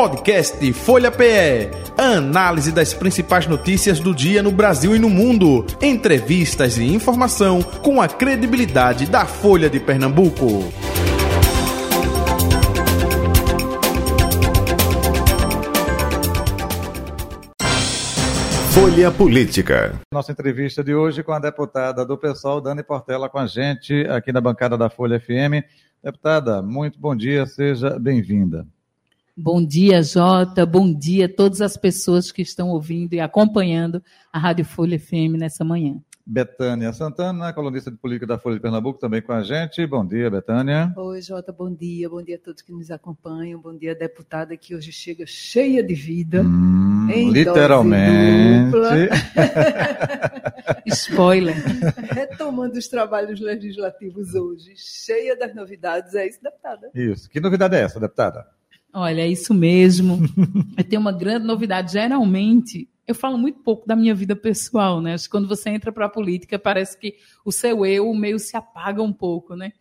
Podcast Folha PE. Análise das principais notícias do dia no Brasil e no mundo. Entrevistas e informação com a credibilidade da Folha de Pernambuco. Folha Política. Nossa entrevista de hoje com a deputada do PSOL, Dani Portela, com a gente aqui na bancada da Folha FM. Deputada, muito bom dia, seja bem-vinda. Bom dia, Jota. Bom dia a todas as pessoas que estão ouvindo e acompanhando a Rádio Folha FM nessa manhã. Betânia Santana, colunista de política da Folha de Pernambuco, também com a gente. Bom dia, Betânia. Oi, Jota, bom dia. Bom dia a todos que nos acompanham. Bom dia, deputada, que hoje chega cheia de vida. Hum, literalmente. Spoiler. Retomando os trabalhos legislativos hoje, cheia das novidades. É isso, deputada? Isso. Que novidade é essa, deputada? Olha, é isso mesmo. Tem uma grande novidade. Geralmente, eu falo muito pouco da minha vida pessoal, né? Acho que quando você entra para a política, parece que o seu eu meio se apaga um pouco, né?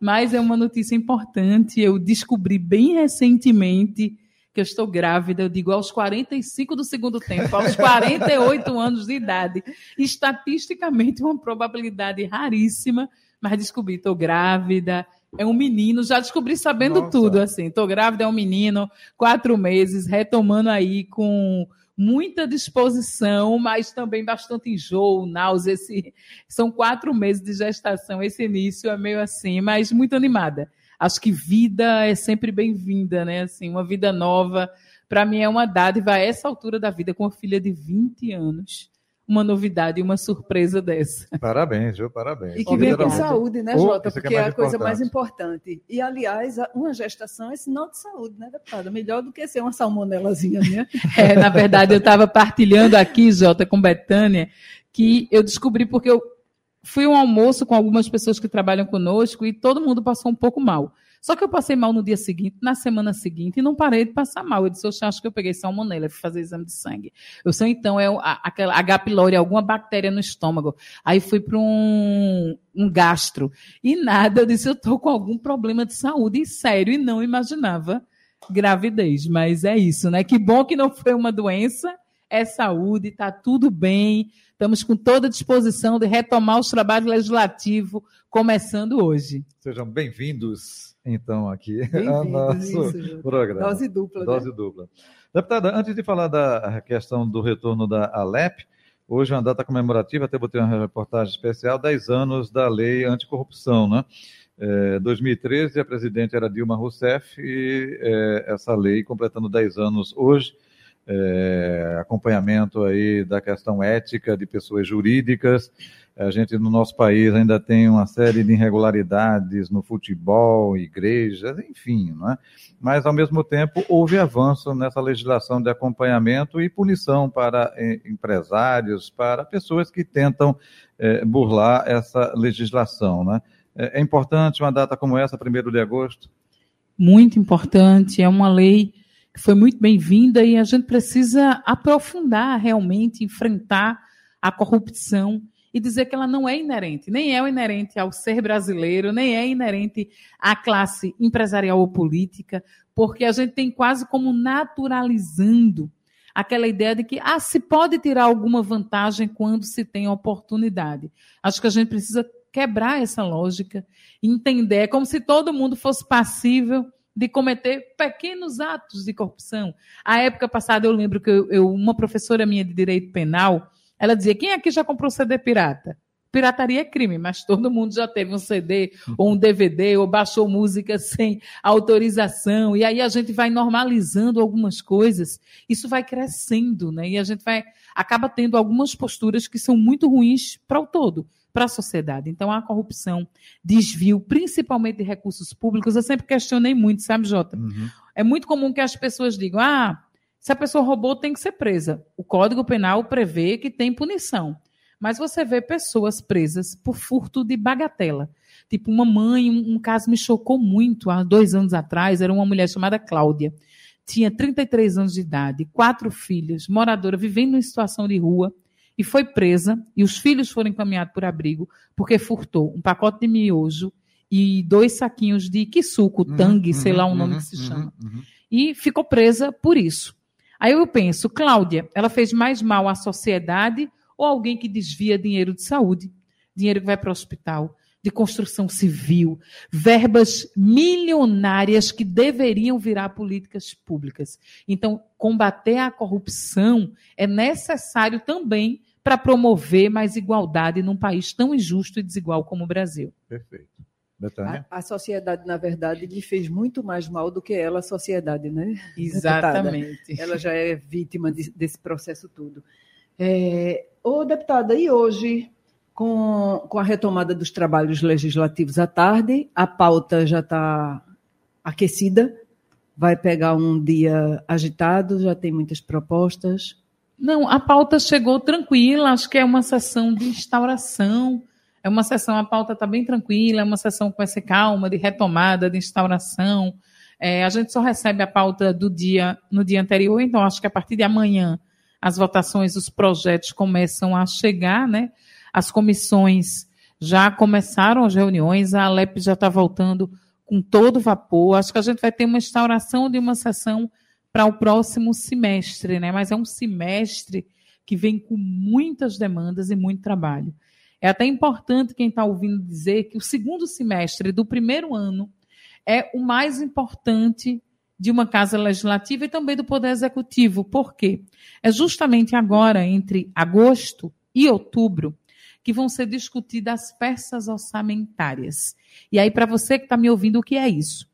Mas é uma notícia importante. Eu descobri bem recentemente que eu estou grávida, eu digo aos 45 do segundo tempo, aos 48 anos de idade. Estatisticamente, uma probabilidade raríssima, mas descobri, estou grávida, é um menino, já descobri sabendo Nossa. tudo, assim. Estou grávida, é um menino, quatro meses, retomando aí com muita disposição, mas também bastante enjoo, náusea. Esse, são quatro meses de gestação, esse início é meio assim, mas muito animada. Acho que vida é sempre bem-vinda, né? Assim, uma vida nova. Para mim é uma dádiva a essa altura da vida, com uma filha de 20 anos uma novidade e uma surpresa dessa. Parabéns, viu? Parabéns. E que venha com saúde, né, Jota? Porque é, é a coisa mais importante. E, aliás, uma gestação é sinal de saúde, né, deputada? Melhor do que ser uma salmonelazinha, né? é, na verdade, eu estava partilhando aqui, Jota, com Betânia, que eu descobri porque eu fui um almoço com algumas pessoas que trabalham conosco e todo mundo passou um pouco mal. Só que eu passei mal no dia seguinte, na semana seguinte, e não parei de passar mal. Eu disse, eu acho que eu peguei salmonela, fui fazer exame de sangue. Eu sei, então, é aquela H. pylori, alguma bactéria no estômago. Aí fui para um, um gastro. E nada, eu disse, eu estou com algum problema de saúde, e sério, e não imaginava gravidez. Mas é isso, né? Que bom que não foi uma doença, é saúde, está tudo bem. Estamos com toda a disposição de retomar os trabalhos legislativos, começando hoje. Sejam bem-vindos então aqui ao nosso isso, programa. Dose dupla. Né? Dose né? dupla. Deputada, antes de falar da questão do retorno da Alep, hoje é uma data comemorativa, até botei uma reportagem especial, 10 anos da lei anticorrupção, né? É, 2013, a presidente era Dilma Rousseff e é, essa lei, completando 10 anos hoje, é, acompanhamento aí da questão ética de pessoas jurídicas, a gente, no nosso país, ainda tem uma série de irregularidades no futebol, igrejas, enfim, não é? mas, ao mesmo tempo, houve avanço nessa legislação de acompanhamento e punição para eh, empresários, para pessoas que tentam eh, burlar essa legislação. Né? É importante uma data como essa, 1 de agosto? Muito importante, é uma lei que foi muito bem-vinda e a gente precisa aprofundar realmente, enfrentar a corrupção e dizer que ela não é inerente, nem é inerente ao ser brasileiro, nem é inerente à classe empresarial ou política, porque a gente tem quase como naturalizando aquela ideia de que ah, se pode tirar alguma vantagem quando se tem oportunidade. Acho que a gente precisa quebrar essa lógica, entender, é como se todo mundo fosse passível de cometer pequenos atos de corrupção. A época passada eu lembro que eu, eu, uma professora minha de direito penal, ela dizia: quem aqui já comprou CD pirata? Pirataria é crime, mas todo mundo já teve um CD ou um DVD ou baixou música sem autorização. E aí a gente vai normalizando algumas coisas, isso vai crescendo, né? E a gente vai acaba tendo algumas posturas que são muito ruins para o todo, para a sociedade. Então a corrupção, desvio, principalmente de recursos públicos, eu sempre questionei muito, sabe, Jota? Uhum. É muito comum que as pessoas digam: "Ah, se a pessoa roubou, tem que ser presa. O Código Penal prevê que tem punição. Mas você vê pessoas presas por furto de bagatela. Tipo, uma mãe, um, um caso me chocou muito há dois anos atrás, era uma mulher chamada Cláudia. Tinha 33 anos de idade, quatro filhos, moradora, vivendo em situação de rua, e foi presa, e os filhos foram encaminhados por abrigo, porque furtou um pacote de miojo e dois saquinhos de quisuco, uhum, tangue, uhum, sei lá o nome uhum, que se uhum, chama. Uhum. e ficou presa por isso. Aí eu penso, Cláudia, ela fez mais mal à sociedade ou alguém que desvia dinheiro de saúde, dinheiro que vai para o hospital, de construção civil, verbas milionárias que deveriam virar políticas públicas. Então, combater a corrupção é necessário também para promover mais igualdade num país tão injusto e desigual como o Brasil. Perfeito. A, a, sociedade, na verdade, lhe fez muito mais mal do que ela, a sociedade, né? Exatamente. Ela já é vítima de, desse processo todo. É, ô, deputada, e hoje, com, com a retomada dos trabalhos legislativos à tarde, a pauta já está aquecida? Vai pegar um dia agitado? Já tem muitas propostas? Não, a pauta chegou tranquila, acho que é uma sessão de instauração é uma sessão, a pauta está bem tranquila, é uma sessão com essa calma, de retomada, de instauração. É, a gente só recebe a pauta do dia no dia anterior, então acho que a partir de amanhã as votações, os projetos começam a chegar, né? As comissões já começaram as reuniões, a Alep já está voltando com todo vapor. Acho que a gente vai ter uma instauração de uma sessão para o próximo semestre, né? Mas é um semestre que vem com muitas demandas e muito trabalho. É até importante quem está ouvindo dizer que o segundo semestre do primeiro ano é o mais importante de uma casa legislativa e também do Poder Executivo. Por quê? É justamente agora, entre agosto e outubro, que vão ser discutidas as peças orçamentárias. E aí, para você que está me ouvindo, o que é isso?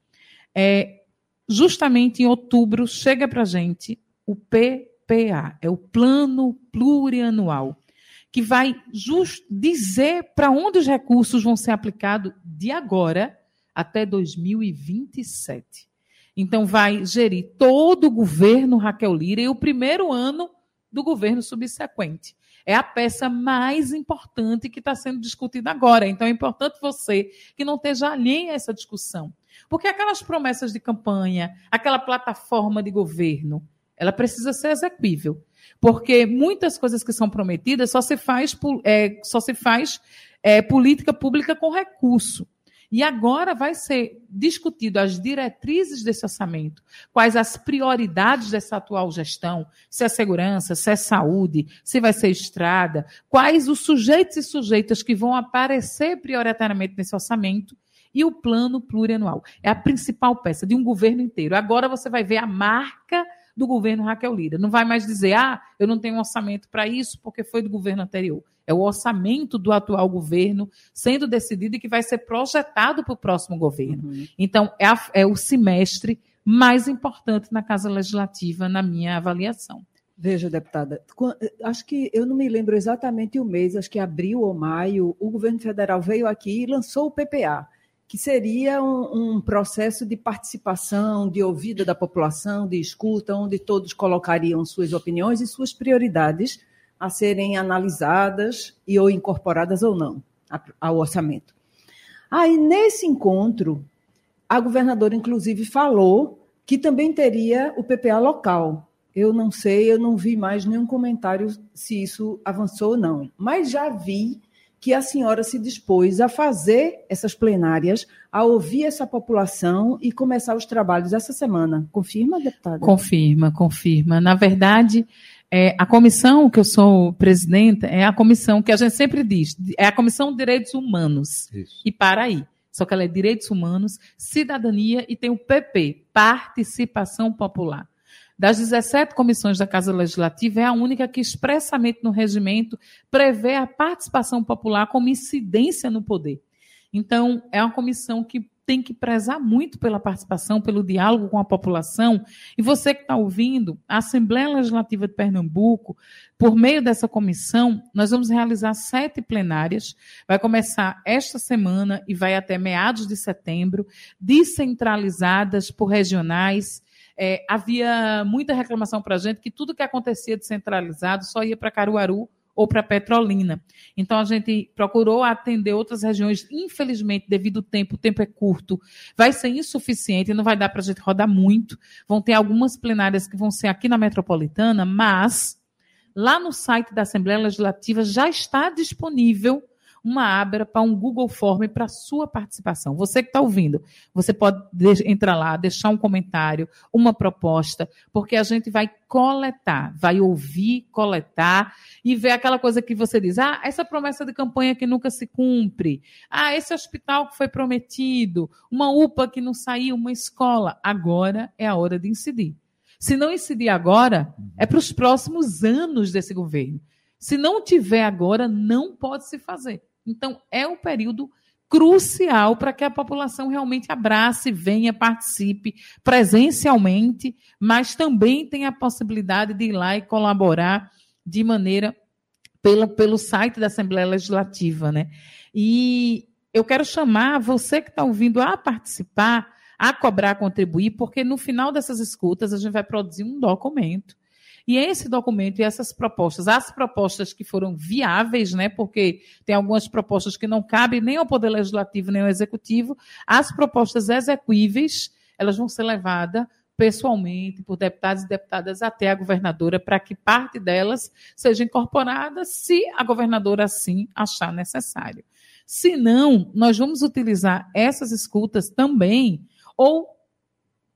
É, justamente em outubro chega para a gente o PPA, é o Plano Plurianual que vai just dizer para onde os recursos vão ser aplicados de agora até 2027. Então, vai gerir todo o governo Raquel Lira e o primeiro ano do governo subsequente. É a peça mais importante que está sendo discutida agora. Então, é importante você que não esteja alheio a essa discussão. Porque aquelas promessas de campanha, aquela plataforma de governo, ela precisa ser execuível. Porque muitas coisas que são prometidas só se faz, é, só se faz é, política pública com recurso. E agora vai ser discutido as diretrizes desse orçamento, quais as prioridades dessa atual gestão, se é segurança, se é saúde, se vai ser estrada, quais os sujeitos e sujeitas que vão aparecer prioritariamente nesse orçamento e o plano plurianual. É a principal peça de um governo inteiro. Agora você vai ver a marca do governo Raquel Lira. Não vai mais dizer, ah, eu não tenho orçamento para isso porque foi do governo anterior. É o orçamento do atual governo sendo decidido e que vai ser projetado para o próximo governo. Uhum. Então, é, a, é o semestre mais importante na Casa Legislativa, na minha avaliação. Veja, deputada, acho que eu não me lembro exatamente o mês, acho que abril ou maio, o governo federal veio aqui e lançou o PPA que seria um, um, processo de participação, de ouvida da população, de escuta, onde todos colocariam suas opiniões e suas prioridades a serem analisadas e ou incorporadas ou não ao orçamento. Aí, nesse encontro, a governadora, inclusive, falou que também teria o PPA local. Eu não sei, eu não vi mais nenhum comentário se isso avançou ou não, mas já vi que a senhora se dispôs a fazer essas plenárias, a ouvir essa população e começar os trabalhos essa semana. Confirma, deputada? Confirma, confirma. Na verdade, é, a comissão que eu sou presidenta é a comissão que a gente sempre diz, é a Comissão de Direitos Humanos. Isso. E para aí. Só que ela é Direitos Humanos, Cidadania e tem o PP, Participação Popular. Das 17 comissões da Casa Legislativa, é a única que expressamente no regimento prevê a participação popular como incidência no poder. Então, é uma comissão que tem que prezar muito pela participação, pelo diálogo com a população. E você que está ouvindo, a Assembleia Legislativa de Pernambuco, por meio dessa comissão, nós vamos realizar sete plenárias. Vai começar esta semana e vai até meados de setembro, descentralizadas por regionais é, havia muita reclamação para a gente que tudo que acontecia descentralizado só ia para Caruaru ou para Petrolina. Então a gente procurou atender outras regiões, infelizmente, devido ao tempo, o tempo é curto, vai ser insuficiente, não vai dar para a gente rodar muito. Vão ter algumas plenárias que vão ser aqui na metropolitana, mas lá no site da Assembleia Legislativa já está disponível uma aba para um Google Form para sua participação. Você que está ouvindo, você pode entrar lá, deixar um comentário, uma proposta, porque a gente vai coletar, vai ouvir, coletar e ver aquela coisa que você diz: ah, essa promessa de campanha que nunca se cumpre, ah, esse hospital que foi prometido, uma UPA que não saiu, uma escola. Agora é a hora de incidir. Se não incidir agora, é para os próximos anos desse governo. Se não tiver agora, não pode se fazer. Então, é um período crucial para que a população realmente abrace, venha, participe presencialmente, mas também tenha a possibilidade de ir lá e colaborar de maneira pela, pelo site da Assembleia Legislativa, né? E eu quero chamar você que está ouvindo a participar a cobrar, contribuir, porque no final dessas escutas a gente vai produzir um documento. E esse documento e essas propostas, as propostas que foram viáveis, né, porque tem algumas propostas que não cabem nem ao Poder Legislativo nem ao Executivo, as propostas execuíveis, elas vão ser levadas pessoalmente por deputados e deputadas até a governadora para que parte delas seja incorporada, se a governadora assim achar necessário. Se não, nós vamos utilizar essas escutas também ou,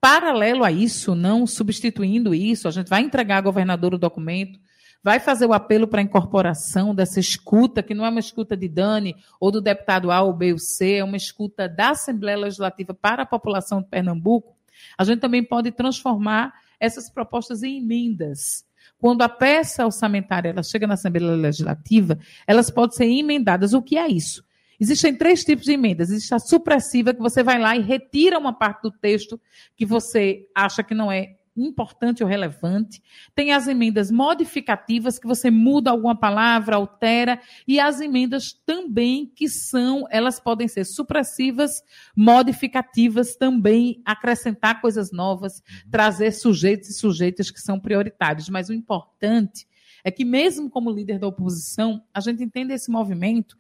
paralelo a isso, não substituindo isso, a gente vai entregar à governadora o documento, vai fazer o apelo para a incorporação dessa escuta, que não é uma escuta de Dani ou do deputado A ou B ou C, é uma escuta da Assembleia Legislativa para a população de Pernambuco. A gente também pode transformar essas propostas em emendas. Quando a peça orçamentária ela chega na Assembleia Legislativa, elas podem ser emendadas. O que é isso? Existem três tipos de emendas. Existe a supressiva, que você vai lá e retira uma parte do texto que você acha que não é importante ou relevante. Tem as emendas modificativas, que você muda alguma palavra, altera. E as emendas também, que são, elas podem ser supressivas, modificativas, também acrescentar coisas novas, trazer sujeitos e sujeitas que são prioritários. Mas o importante é que, mesmo como líder da oposição, a gente entende esse movimento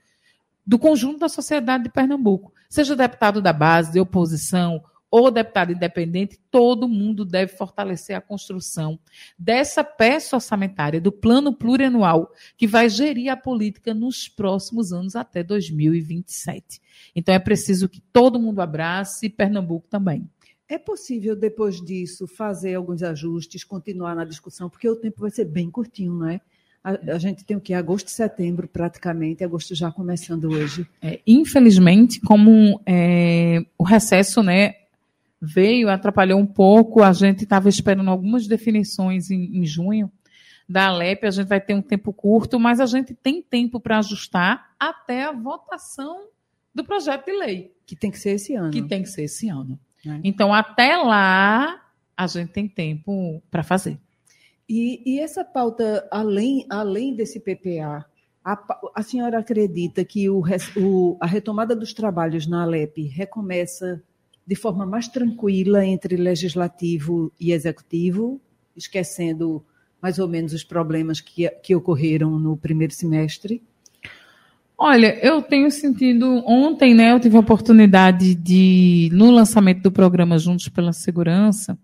do conjunto da sociedade de Pernambuco. Seja deputado da base, de oposição ou deputado independente, todo mundo deve fortalecer a construção dessa peça orçamentária, do plano plurianual, que vai gerir a política nos próximos anos até 2027. Então é preciso que todo mundo abrace e Pernambuco também. É possível, depois disso, fazer alguns ajustes, continuar na discussão, porque o tempo vai ser bem curtinho, não é? A, a, gente tem o que? Agosto e setembro, praticamente, agosto já começando hoje. É, infelizmente, como é, o recesso né, veio, atrapalhou um pouco, a gente estava esperando algumas definições em, em junho da Alep, a gente vai ter um tempo curto, mas a gente tem tempo para ajustar até a votação do projeto de lei. Que tem que ser esse ano. Que tem que ser esse ano. É. Então, até lá, a gente tem tempo para fazer. E, e, essa pauta, além, além desse PPA, a, a senhora acredita que o, o, a retomada dos trabalhos na Alep recomeça de forma mais tranquila entre legislativo e executivo, esquecendo mais ou menos os problemas que, que ocorreram no primeiro semestre? Olha, eu tenho sentido. Ontem, né, eu tive a oportunidade de, no lançamento do programa Juntos pela Segurança,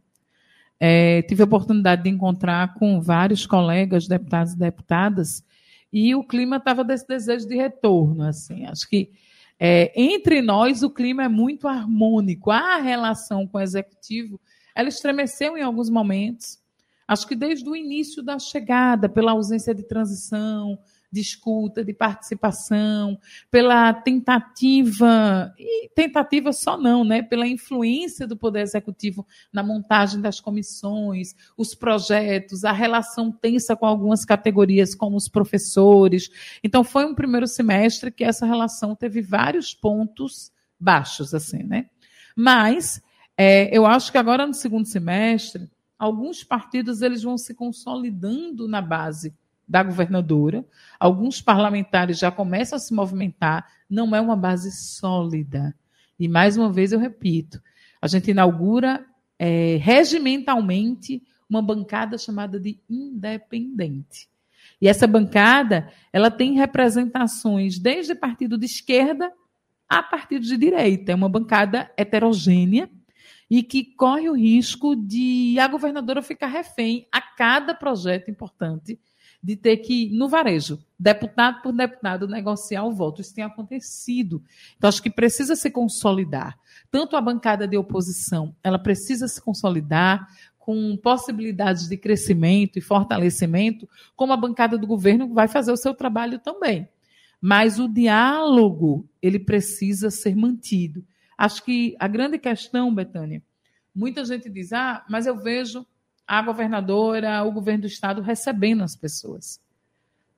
é, tive a oportunidade de encontrar com vários colegas, deputados e deputadas, e o clima estava desse desejo de retorno. Assim, acho que é, entre nós o clima é muito harmônico. A relação com o executivo, ela estremeceu em alguns momentos. Acho que desde o início da chegada, pela ausência de transição, de escuta, de participação, pela tentativa, e tentativa só não, né? Pela influência do Poder Executivo na montagem das comissões, os projetos, a relação tensa com algumas categorias, como os professores. Então, foi um primeiro semestre que essa relação teve vários pontos baixos, assim, né? Mas é, eu acho que agora no segundo semestre, alguns partidos eles vão se consolidando na base da governadora. Alguns parlamentares já começam a se movimentar, não é uma base sólida. E mais uma vez eu repito, a gente inaugura é, regimentalmente uma bancada chamada de independente. E essa bancada, ela tem representações desde partido de esquerda a partido de direita. É uma bancada heterogênea e que corre o risco de a governadora ficar refém a cada projeto importante de ter que, no varejo, deputado por deputado, negociar o voto. Isso tem acontecido. Então, acho que precisa se consolidar. Tanto a bancada de oposição, ela precisa se consolidar com possibilidades de crescimento e fortalecimento, como a bancada do governo vai fazer o seu trabalho também. Mas o diálogo, ele precisa ser mantido. Acho que a grande questão, Betânia, muita gente diz: ah, mas eu vejo a governadora, o governo do estado recebendo as pessoas.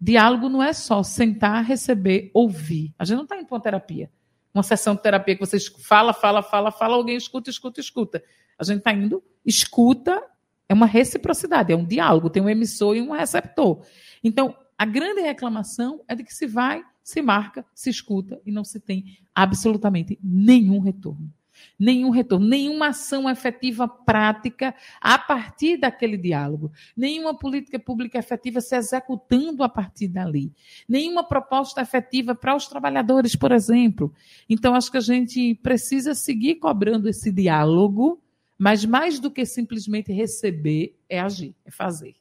Diálogo não é só sentar, receber, ouvir. A gente não está indo para uma terapia. Uma sessão de terapia que você fala, fala, fala, fala, alguém escuta, escuta, escuta. A gente está indo, escuta, é uma reciprocidade, é um diálogo, tem um emissor e um receptor. Então, a grande reclamação é de que se vai se marca, se escuta e não se tem absolutamente nenhum retorno. Nenhum retorno, nenhuma ação efetiva prática a partir daquele diálogo, nenhuma política pública efetiva se executando a partir dali, nenhuma proposta efetiva para os trabalhadores, por exemplo. Então, acho que a gente precisa seguir cobrando esse diálogo, mas mais do que simplesmente receber, é agir, é fazer.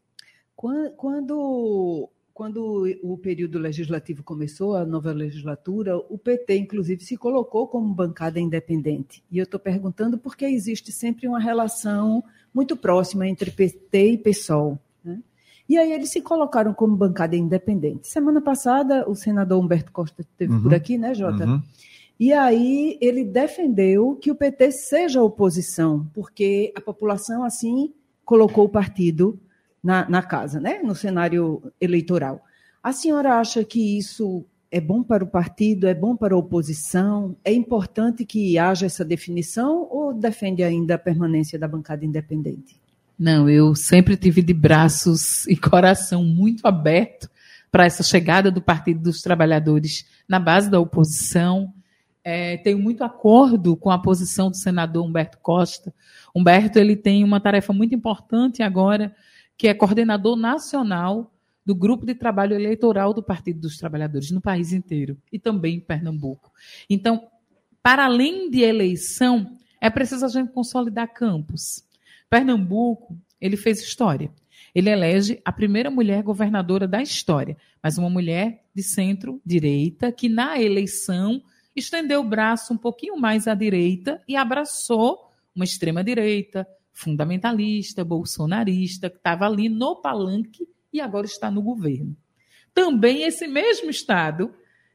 Quando quando o período legislativo começou, a nova legislatura, o PT, inclusive, se colocou como bancada independente. E eu estou perguntando porque existe sempre uma relação muito próxima entre PT e PSOL. Né? E aí eles se colocaram como bancada independente. Semana passada, o senador Humberto Costa esteve uhum, por aqui, né, Jota? Uhum. E aí ele defendeu que o PT seja oposição, porque a população, assim, colocou o partido na, na casa, né? no cenário eleitoral. A senhora acha que isso é bom para o partido, é bom para a oposição? É importante que haja essa definição ou defende ainda a permanência da bancada independente? Não, eu sempre tive de braços e coração muito aberto para essa chegada do Partido dos Trabalhadores na base da oposição. É, tenho muito acordo com a posição do senador Humberto Costa. Humberto ele tem uma tarefa muito importante agora que é coordenador nacional do grupo de trabalho eleitoral do Partido dos Trabalhadores no país inteiro e também em Pernambuco. Então, para além de eleição, é preciso a gente consolidar campos. Pernambuco, ele fez história. Ele elege a primeira mulher governadora da história, mas uma mulher de centro-direita que na eleição estendeu o braço um pouquinho mais à direita e abraçou uma extrema-direita, fundamentalista, bolsonarista, que estava ali no palanque e agora está no governo. Também esse mesmo Estado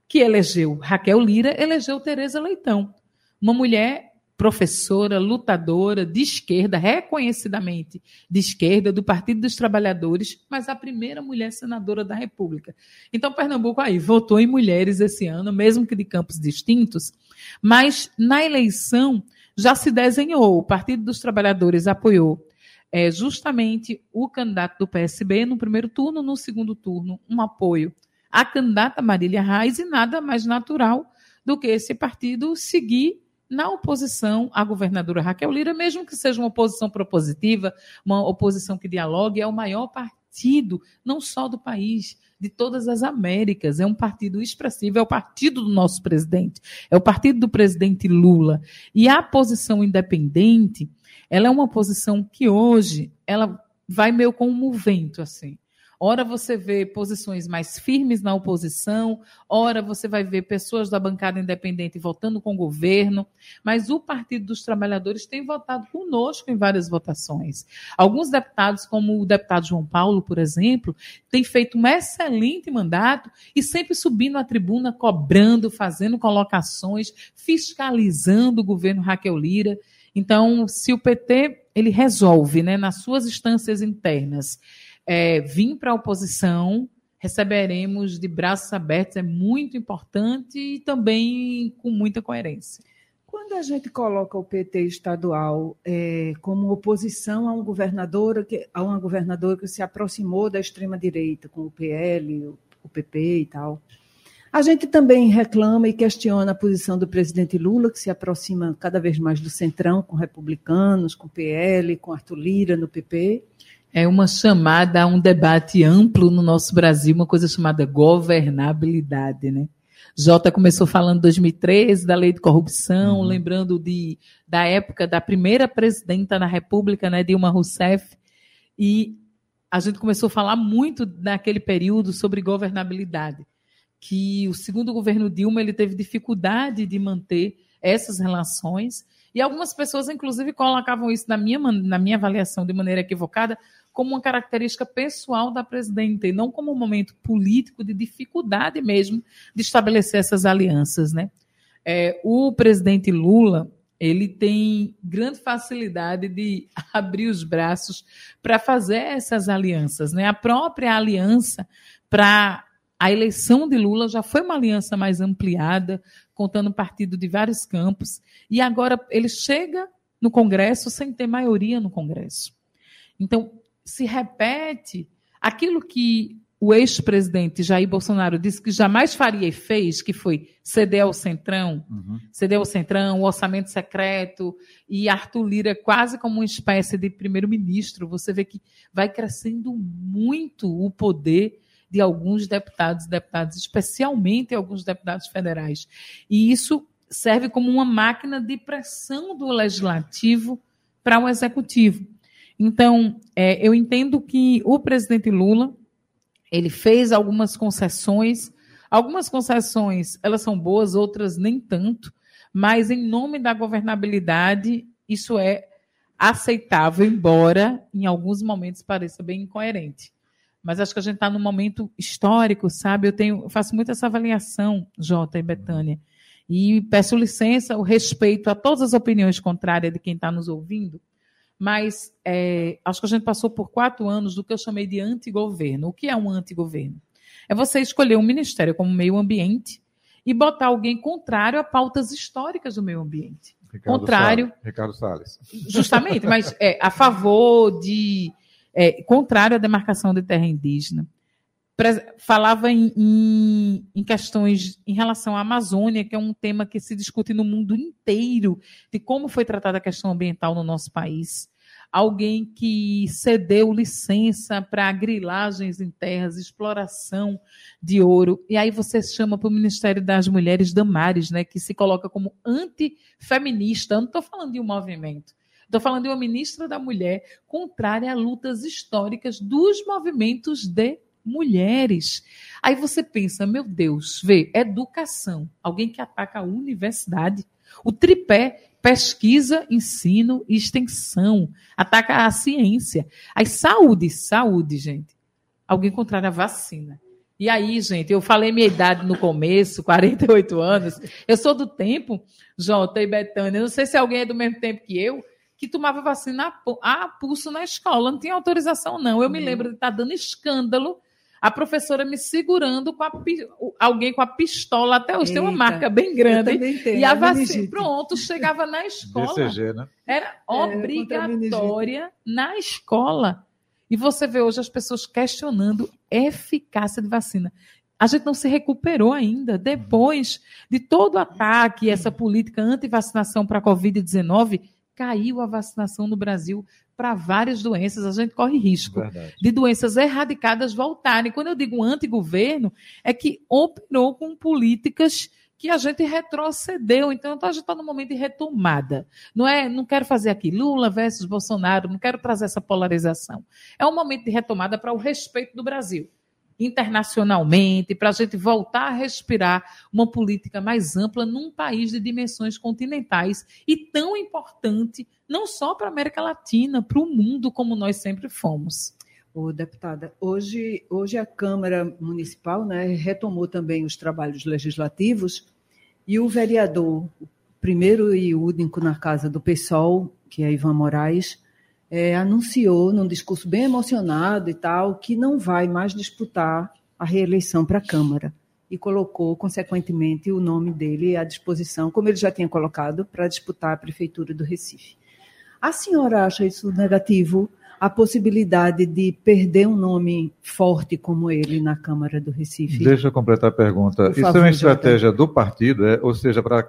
que elegeu Raquel Lira, elegeu Tereza Leitão, uma mulher professora, lutadora de esquerda, reconhecidamente de esquerda, do Partido dos Trabalhadores, mas a primeira mulher senadora da República. Então, Pernambuco aí votou em mulheres esse ano, mesmo que de campos distintos, mas na eleição já se desenhou. O Partido dos Trabalhadores apoiou é, justamente o candidato do PSB no primeiro turno, no segundo turno, um apoio à candidata Marília Reis, e nada mais natural do que esse partido seguir na oposição à governadora Raquel Lira, mesmo que seja uma oposição propositiva, uma oposição que dialogue, é o maior partido, não só do país, de todas as Américas. É um partido expressivo, é o partido do nosso presidente, é o partido do presidente Lula. E a posição independente, ela é uma posição que hoje ela vai meio como um vento assim. Ora você vê posições mais firmes na oposição, ora você vai ver pessoas da bancada independente votando com o governo, mas o Partido dos Trabalhadores tem votado conosco em várias votações. Alguns deputados, como o deputado João Paulo, por exemplo, têm feito um excelente mandato e sempre subindo à tribuna, cobrando, fazendo colocações, fiscalizando o governo Raquel Lira. Então, se o PT ele resolve, né, nas suas instâncias internas, é, vir para a oposição, receberemos de braços abertos, é muito importante e também com muita coerência. Quando a gente coloca o PT estadual é, como oposição a um governador, a uma governadora que se aproximou da extrema direita, com o PL, o PP e tal, a gente também reclama e questiona a posição do presidente Lula, que se aproxima cada vez mais do centrão, com republicanos, com PL, com Arthur Lira no PP é uma chamada a um debate amplo no nosso Brasil, uma coisa chamada governabilidade, né? Jota começou falando em 2013 da lei de corrupção, uhum. lembrando de, da época da primeira presidenta da República, né, Dilma Rousseff, e a gente começou a falar muito naquele período sobre governabilidade, que o segundo governo Dilma ele teve dificuldade de manter essas relações e algumas pessoas, inclusive, colocavam isso na minha, na minha avaliação de maneira equivocada, como uma característica pessoal da presidenta, e não como um momento político de dificuldade mesmo de estabelecer essas alianças. Né? É, o presidente Lula ele tem grande facilidade de abrir os braços para fazer essas alianças. Né? A própria aliança para a eleição de Lula já foi uma aliança mais ampliada, contando partido de vários campos, e agora ele chega no Congresso sem ter maioria no Congresso. Então, se repete aquilo que o ex-presidente Jair Bolsonaro disse que jamais faria e fez, que foi ceder ao Centrão, uhum. ceder ao Centrão, o orçamento secreto, e Arthur Lira quase como uma espécie de primeiro-ministro. Você vê que vai crescendo muito o poder de alguns deputados e deputadas, especialmente alguns deputados federais. E isso serve como uma máquina de pressão do legislativo para o executivo. Então, é, eu entendo que o presidente Lula ele fez algumas concessões. Algumas concessões elas são boas, outras nem tanto. Mas em nome da governabilidade, isso é aceitável, embora em alguns momentos pareça bem incoerente. Mas acho que a gente está num momento histórico, sabe? Eu tenho, eu faço muito essa avaliação, Jota e Betânia. E peço licença, o respeito a todas as opiniões contrárias de quem está nos ouvindo, mas é, acho que a gente passou por quatro anos do que eu chamei de antigoverno. O que é um antigoverno? É você escolher um ministério como meio ambiente e botar alguém contrário a pautas históricas do meio ambiente. Ricardo contrário. Salles. Ricardo Salles. Justamente, mas é, a favor de é, contrário à demarcação de terra indígena. Falava em, em, em, questões em relação à Amazônia, que é um tema que se discute no mundo inteiro, de como foi tratada a questão ambiental no nosso país. Alguém que cedeu licença para grilagens em terras, exploração de ouro. E aí você chama para o Ministério das Mulheres Damares, né, que se coloca como antifeminista. Eu não estou falando de um movimento. Estou falando de uma ministra da Mulher contrária a lutas históricas dos movimentos de mulheres. Aí você pensa, meu Deus, vê, educação, alguém que ataca a universidade, o tripé, pesquisa, ensino e extensão, ataca a ciência. Aí saúde, saúde, gente. Alguém contrário à vacina. E aí, gente, eu falei minha idade no começo, 48 anos. Eu sou do tempo, Jota e Betânia. Não sei se alguém é do mesmo tempo que eu, que tomava vacina a pulso na escola. Não tinha autorização, não. Eu me lembro de estar dando escândalo, a professora me segurando com a, alguém com a pistola. Até hoje Eita, tem uma marca bem grande. e a vacina, pronto, chegava na escola. BCG, né? Era é, obrigatória na escola. E você vê hoje as pessoas questionando eficácia de vacina. A gente não se recuperou ainda. Depois de todo o ataque, essa política anti-vacinação para a Covid-19, caiu a vacinação no Brasil para várias doenças. A gente corre risco Verdade. de doenças erradicadas voltarem. Quando eu digo antigoverno, é que operou com políticas que a gente retrocedeu. Então, a gente está no momento de retomada. Não é, não quero fazer aqui Lula versus Bolsonaro, não quero trazer essa polarização. É um momento de retomada para o respeito do Brasil internacionalmente, para a gente voltar a respirar uma política mais ampla num país de dimensões continentais e tão importante, não só para a América Latina, para o mundo, como nós sempre fomos. Ô, deputada, hoje, hoje a Câmara Municipal né, retomou também os trabalhos legislativos e o vereador, o primeiro e único na casa do PSOL, que é Ivan Moraes, é, anunciou, num discurso bem emocionado e tal, que não vai mais disputar a reeleição para a Câmara. E colocou, consequentemente, o nome dele à disposição, como ele já tinha colocado, para disputar a Prefeitura do Recife. A senhora acha isso negativo? A possibilidade de perder um nome forte como ele na Câmara do Recife? Deixa eu completar a pergunta. Favor, isso é uma estratégia do partido, é? ou seja, para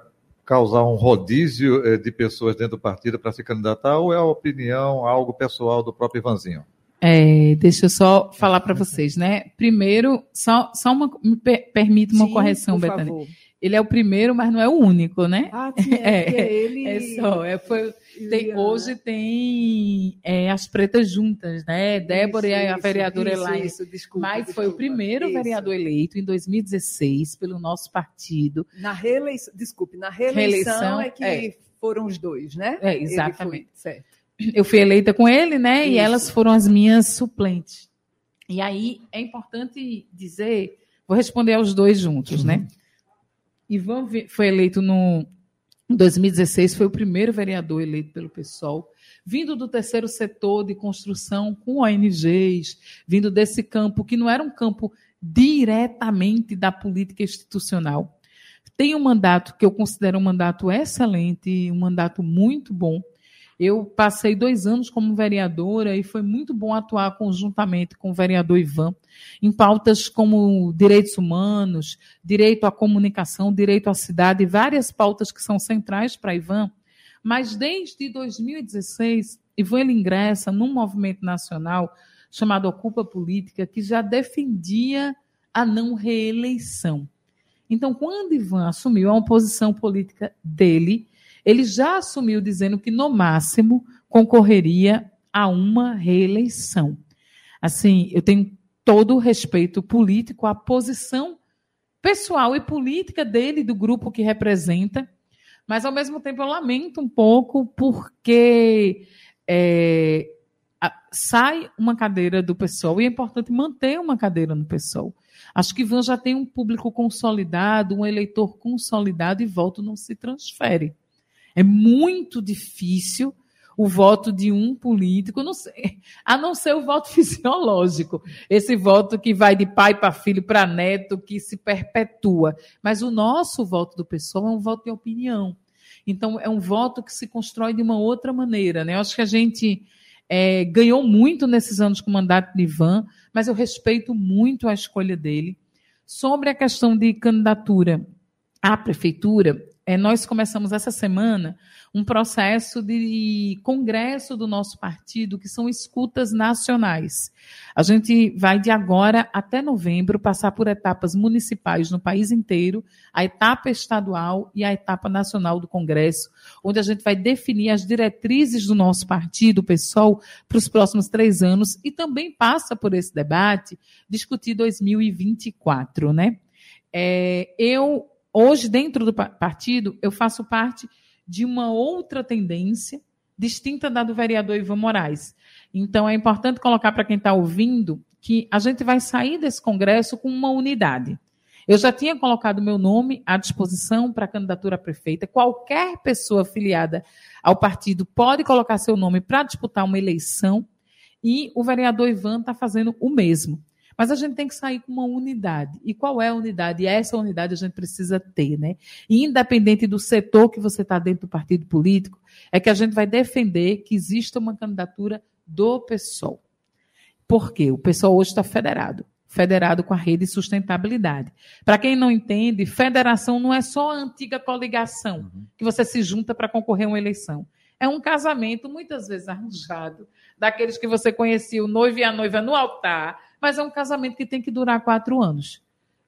causar um rodízio eh, de pessoas dentro do partido para se candidatar ou é a opinião, algo pessoal do próprio Ivanzinho? É, deixa eu só falar para vocês, né? Primeiro, só, só uma, me per, permite uma Sim, correção, Betânia. Ele é o primeiro, mas não é o único, né? Ah, sim, é, é ele. É só. É, foi, tem, hoje tem é, as pretas juntas, né? Débora isso, e a vereadora isso, Elaine. Isso, desculpa, Mas desculpa, foi o primeiro isso. vereador eleito em 2016 pelo nosso partido. Na reeleição, desculpe, na reeleição, reeleição é que é. foram os dois, né? É, exatamente. certo. Eu fui eleita com ele, né? E elas foram as minhas suplentes. E aí é importante dizer, vou responder aos dois juntos, né? uhum. né? Ivan foi eleito no em 2016, foi o primeiro vereador eleito pelo PSOL, vindo do terceiro setor de construção com ONGs, vindo desse campo que não era um campo diretamente da política institucional. Tem um mandato que eu considero um mandato excelente, um mandato muito bom, eu passei dois anos como vereadora e foi muito bom atuar conjuntamente com o vereador Ivan em pautas como direitos humanos, direito à comunicação, direito à cidade, várias pautas que são centrais para Ivan. Mas desde 2016, Ivan ele ingressa num movimento nacional chamado Ocupa Política, que já defendia a não reeleição. Então, quando Ivan assumiu a posição política dele, ele já assumiu dizendo que, no máximo, concorreria a uma reeleição. Assim, eu tenho todo o respeito político à posição pessoal e política dele, do grupo que representa, mas, ao mesmo tempo, eu lamento um pouco porque é, sai uma cadeira do PSOL e é importante manter uma cadeira no PSOL. Acho que Ivan já tem um público consolidado, um eleitor consolidado e voto não se transfere. É muito difícil o voto de um político, não sei, a não ser o voto fisiológico, esse voto que vai de pai para filho, para neto, que se perpetua. Mas o nosso voto do pessoal é um voto de opinião. Então, é um voto que se constrói de uma outra maneira. Né? Eu acho que a gente é, ganhou muito nesses anos com o mandato de Ivan, mas eu respeito muito a escolha dele. Sobre a questão de candidatura à prefeitura, é, nós começamos essa semana um processo de congresso do nosso partido, que são escutas nacionais. A gente vai de agora até novembro passar por etapas municipais no país inteiro, a etapa estadual e a etapa nacional do congresso, onde a gente vai definir as diretrizes do nosso partido, PSOL, para os próximos três anos e também passa por esse debate discutir 2024, né? É, eu Hoje, dentro do partido, eu faço parte de uma outra tendência distinta da do vereador Ivan Moraes. Então, é importante colocar para quem está ouvindo que a gente vai sair desse congresso com uma unidade. Eu já tinha colocado meu nome à disposição para candidatura a prefeita. Qualquer pessoa afiliada ao partido pode colocar seu nome para disputar uma eleição e o vereador Ivan está fazendo o mesmo. Mas a gente tem que sair com uma unidade. E qual é a unidade? E essa unidade a gente precisa ter, né? E independente do setor que você está dentro do partido político, é que a gente vai defender que exista uma candidatura do PSOL. Por quê? O PSOL hoje está federado federado com a rede de sustentabilidade. Para quem não entende, federação não é só a antiga coligação uhum. que você se junta para concorrer a uma eleição. É um casamento muitas vezes arranjado, daqueles que você conhecia o noivo e a noiva no altar, mas é um casamento que tem que durar quatro anos.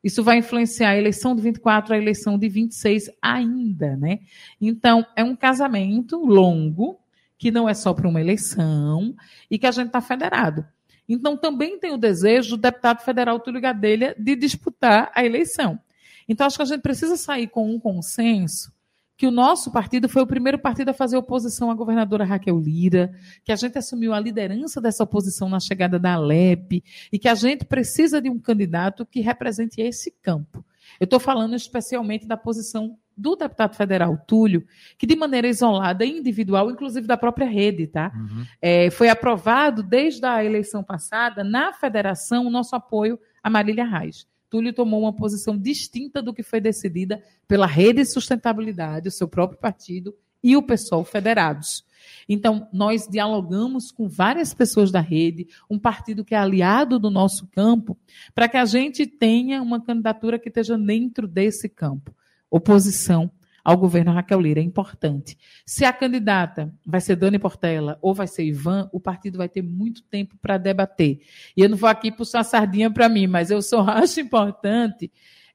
Isso vai influenciar a eleição de 24, a eleição de 26 ainda, né? Então, é um casamento longo, que não é só para uma eleição, e que a gente está federado. Então, também tem o desejo do deputado federal Túlio Gadelha de disputar a eleição. Então, acho que a gente precisa sair com um consenso que o nosso partido foi o primeiro partido a fazer oposição à governadora Raquel Lira, que a gente assumiu a liderança dessa oposição na chegada da Alep e que a gente precisa de um candidato que represente esse campo. Eu estou falando especialmente da posição do deputado federal Túlio, que de maneira isolada e individual, inclusive da própria rede, tá? Uhum. É, foi aprovado desde a eleição passada na federação o nosso apoio a Marília Reis. Túlio tomou uma posição distinta do que foi decidida pela Rede de Sustentabilidade, o seu próprio partido e o PSOL federados. Então, nós dialogamos com várias pessoas da rede, um partido que é aliado do nosso campo, para que a gente tenha uma candidatura que esteja dentro desse campo. Oposição ao governo Raquel Lira. É importante. Se a candidata vai ser Dani Portela ou vai ser Ivan, o partido vai ter muito tempo para debater. E eu não vou aqui puxar sardinha para mim, mas eu só acho importante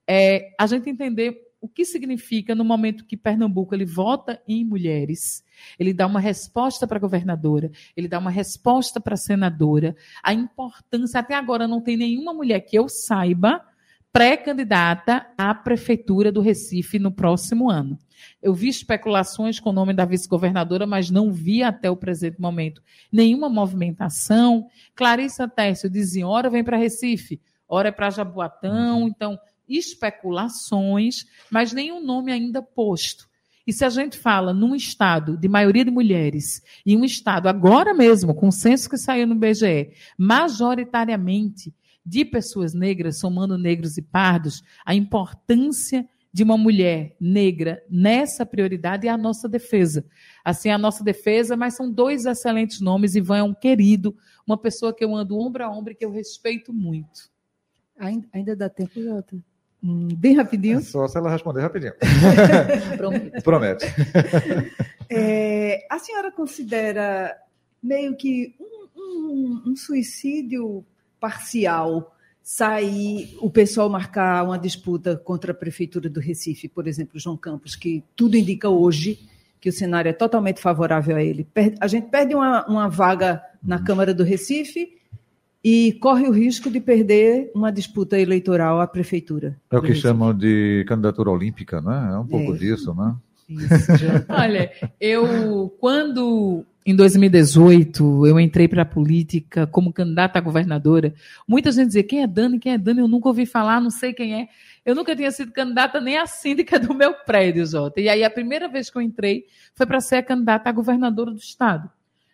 é, a gente entender o que significa no momento que Pernambuco ele vota em mulheres, ele dá uma resposta para a governadora, ele dá uma resposta para a senadora, a importância, até agora não tem nenhuma mulher que eu saiba pré-candidata à prefeitura do Recife no próximo ano. Eu vi especulações com o nome da vice-governadora, mas não vi até o presente momento nenhuma movimentação. Clarissa Tércio dizia, ora vem para Recife, ora é para Jaboatão, então especulações, mas nenhum nome ainda posto. E se a gente fala num estado de maioria de mulheres, e um estado agora mesmo, com o censo que saiu no BGE, majoritariamente de pessoas negras, somando negros e pardos, a importância de uma mulher negra nessa prioridade é a nossa defesa. Assim, a nossa defesa, mas são dois excelentes nomes. Ivan é um querido, uma pessoa que eu ando ombro a ombro e que eu respeito muito. Ainda, ainda dá tempo, Jota? Hum, bem rapidinho. É só se ela responder rapidinho. Prometo. Promete. É, a senhora considera meio que um, um, um suicídio parcial sair o pessoal marcar uma disputa contra a prefeitura do Recife, por exemplo, João Campos, que tudo indica hoje que o cenário é totalmente favorável a ele. A gente perde uma, uma vaga na Câmara do Recife e corre o risco de perder uma disputa eleitoral à prefeitura. É o que chamam de candidatura olímpica, né? É um pouco é. disso, né? Olha, eu quando em 2018 eu entrei para a política como candidata a governadora, muita gente dizia quem é Dani, quem é Dani, eu nunca ouvi falar, não sei quem é. Eu nunca tinha sido candidata nem a síndica do meu prédio, Jota. E aí a primeira vez que eu entrei foi para ser a candidata a governadora do estado.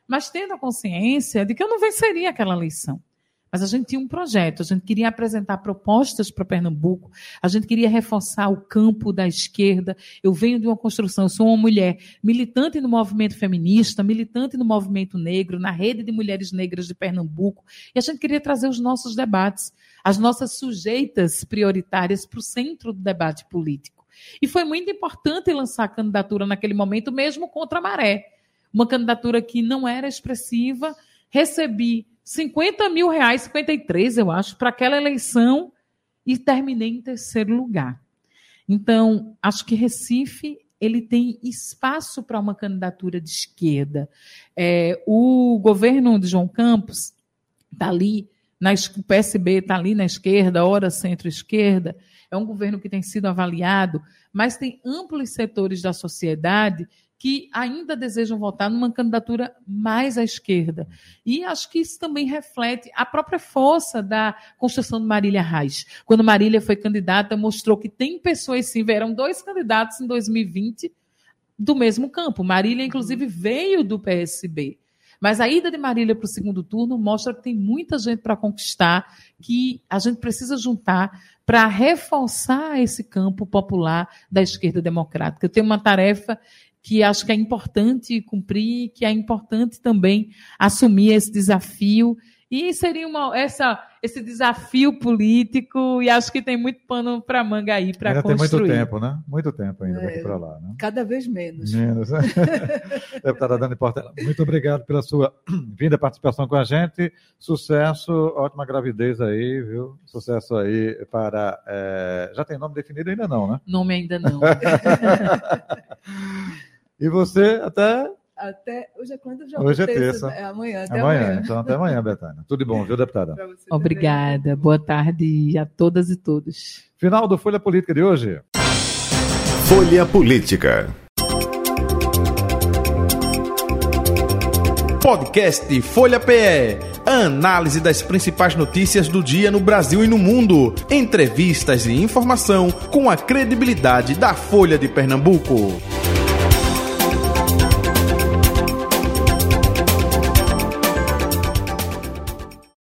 Mas tendo a consciência de que eu não venceria aquela eleição. Mas a gente tinha um projeto, a gente queria apresentar propostas para Pernambuco, a gente queria reforçar o campo da esquerda. Eu venho de uma construção, eu sou uma mulher militante no movimento feminista, militante no movimento negro, na rede de mulheres negras de Pernambuco, e a gente queria trazer os nossos debates, as nossas sujeitas prioritárias para o centro do debate político. E foi muito importante lançar a candidatura naquele momento, mesmo contra a maré. Uma candidatura que não era expressiva, recebi 50 mil reais, 53, eu acho, para aquela eleição e terminei em terceiro lugar. Então, acho que Recife ele tem espaço para uma candidatura de esquerda. É, o governo de João Campos está ali, na, o PSB está ali na esquerda, ora centro-esquerda. É um governo que tem sido avaliado, mas tem amplos setores da sociedade que ainda desejam votar numa candidatura mais à esquerda. E acho que isso também reflete a própria força da construção de Marília Reis. Quando Marília foi candidata, mostrou que tem pessoas, sim, vieram dois candidatos em 2020 do mesmo campo. Marília, inclusive, veio do PSB. Mas a ida de Marília para o segundo turno mostra que tem muita gente para conquistar, que a gente precisa juntar para reforçar esse campo popular da esquerda democrática. Eu tenho uma tarefa que acho que é importante cumprir, que é importante também assumir esse desafio. E seria uma, essa, esse desafio político, e acho que tem muito pano para manga aí para construir. Tem muito tempo, né? Muito tempo ainda é, daqui para lá. Né? Cada vez menos. Menos. Né? Deputada Dani Portela, muito obrigado pela sua vinda participação com a gente. Sucesso, ótima gravidez aí, viu? Sucesso aí para. É... Já tem nome definido ainda não, né? Nome ainda não. E você até. Até. Hoje é quando já Hoje é terça. É amanhã, até amanhã. amanhã. Então até amanhã, Betânia. Tudo de bom, viu, deputada? Obrigada. Também. Boa tarde a todas e todos. Final do Folha Política de hoje. Folha Política. Podcast Folha PE. Análise das principais notícias do dia no Brasil e no mundo. Entrevistas e informação com a credibilidade da Folha de Pernambuco.